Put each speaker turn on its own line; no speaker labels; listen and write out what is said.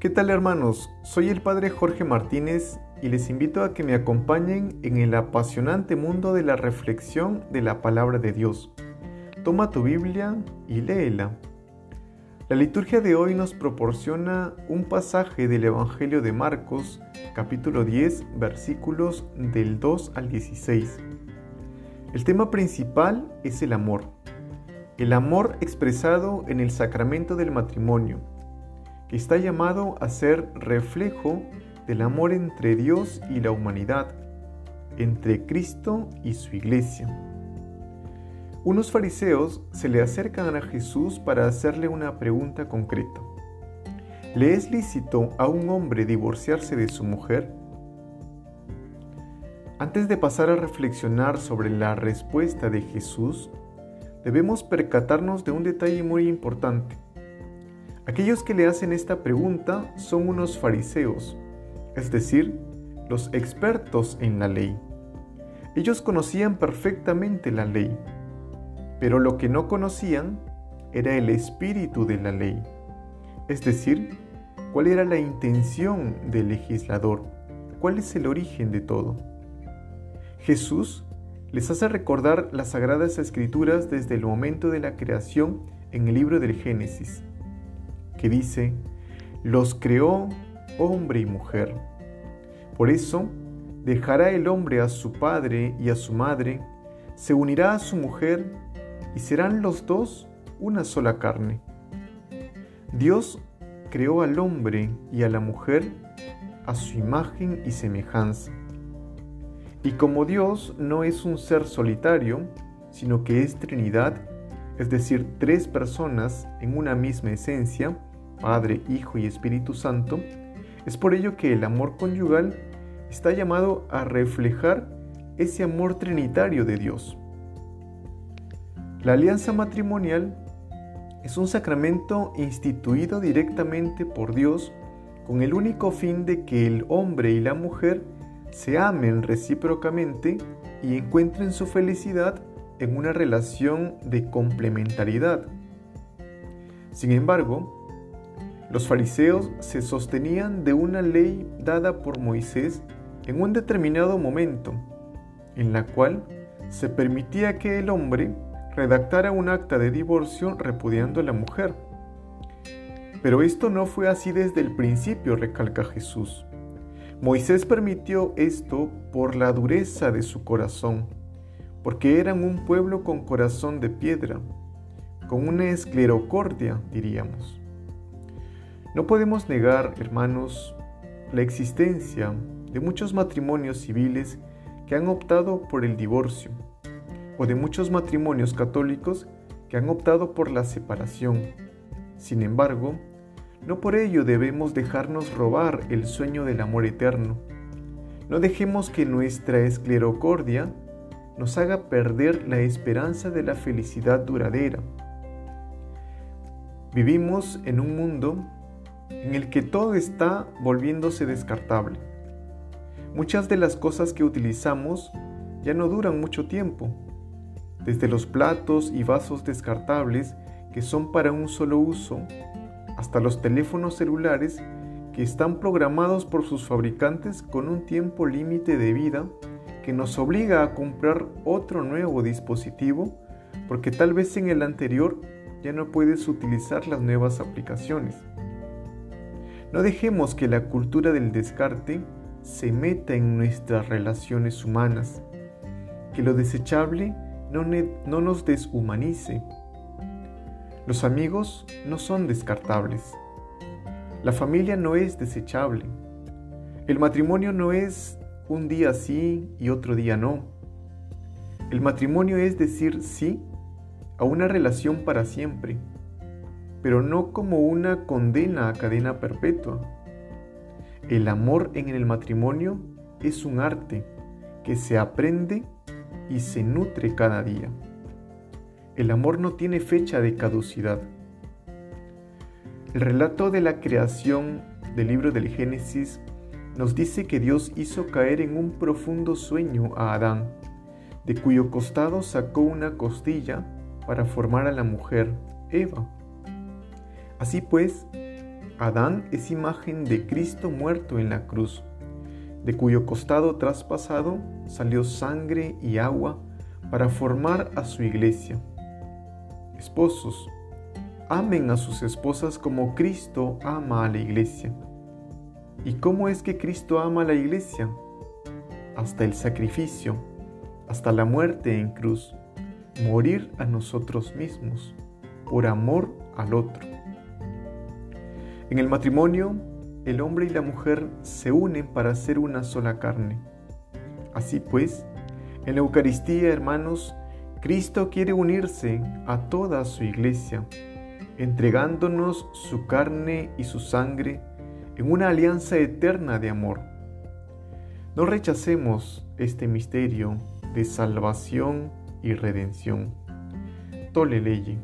¿Qué tal hermanos? Soy el Padre Jorge Martínez y les invito a que me acompañen en el apasionante mundo de la reflexión de la palabra de Dios. Toma tu Biblia y léela. La liturgia de hoy nos proporciona un pasaje del Evangelio de Marcos, capítulo 10, versículos del 2 al 16. El tema principal es el amor. El amor expresado en el sacramento del matrimonio que está llamado a ser reflejo del amor entre Dios y la humanidad, entre Cristo y su iglesia. Unos fariseos se le acercan a Jesús para hacerle una pregunta concreta. ¿Le es lícito a un hombre divorciarse de su mujer? Antes de pasar a reflexionar sobre la respuesta de Jesús, debemos percatarnos de un detalle muy importante. Aquellos que le hacen esta pregunta son unos fariseos, es decir, los expertos en la ley. Ellos conocían perfectamente la ley, pero lo que no conocían era el espíritu de la ley, es decir, cuál era la intención del legislador, cuál es el origen de todo. Jesús les hace recordar las sagradas escrituras desde el momento de la creación en el libro del Génesis que dice, los creó hombre y mujer. Por eso, dejará el hombre a su padre y a su madre, se unirá a su mujer y serán los dos una sola carne. Dios creó al hombre y a la mujer a su imagen y semejanza. Y como Dios no es un ser solitario, sino que es Trinidad, es decir, tres personas en una misma esencia, Padre, Hijo y Espíritu Santo, es por ello que el amor conyugal está llamado a reflejar ese amor trinitario de Dios. La alianza matrimonial es un sacramento instituido directamente por Dios con el único fin de que el hombre y la mujer se amen recíprocamente y encuentren su felicidad en una relación de complementariedad. Sin embargo, los fariseos se sostenían de una ley dada por Moisés en un determinado momento, en la cual se permitía que el hombre redactara un acta de divorcio repudiando a la mujer. Pero esto no fue así desde el principio, recalca Jesús. Moisés permitió esto por la dureza de su corazón, porque eran un pueblo con corazón de piedra, con una esclerocordia, diríamos. No podemos negar, hermanos, la existencia de muchos matrimonios civiles que han optado por el divorcio, o de muchos matrimonios católicos que han optado por la separación. Sin embargo, no por ello debemos dejarnos robar el sueño del amor eterno. No dejemos que nuestra esclerocordia nos haga perder la esperanza de la felicidad duradera. Vivimos en un mundo en el que todo está volviéndose descartable. Muchas de las cosas que utilizamos ya no duran mucho tiempo, desde los platos y vasos descartables que son para un solo uso, hasta los teléfonos celulares que están programados por sus fabricantes con un tiempo límite de vida que nos obliga a comprar otro nuevo dispositivo porque tal vez en el anterior ya no puedes utilizar las nuevas aplicaciones. No dejemos que la cultura del descarte se meta en nuestras relaciones humanas, que lo desechable no, no, nos deshumanice. Los amigos no son descartables. La familia no es desechable. El matrimonio no es un día sí y otro día no. El matrimonio es decir sí a una relación para siempre pero no como una condena a cadena perpetua. El amor en el matrimonio es un arte que se aprende y se nutre cada día. El amor no tiene fecha de caducidad. El relato de la creación del libro del Génesis nos dice que Dios hizo caer en un profundo sueño a Adán, de cuyo costado sacó una costilla para formar a la mujer, Eva. Así pues, Adán es imagen de Cristo muerto en la cruz, de cuyo costado traspasado salió sangre y agua para formar a su iglesia. Esposos, amen a sus esposas como Cristo ama a la iglesia. ¿Y cómo es que Cristo ama a la iglesia? Hasta el sacrificio, hasta la muerte en cruz, morir a nosotros mismos, por amor al otro. En el matrimonio, el hombre y la mujer se unen para ser una sola carne. Así pues, en la Eucaristía, hermanos, Cristo quiere unirse a toda su iglesia, entregándonos su carne y su sangre en una alianza eterna de amor. No rechacemos este misterio de salvación y redención. Tole leye.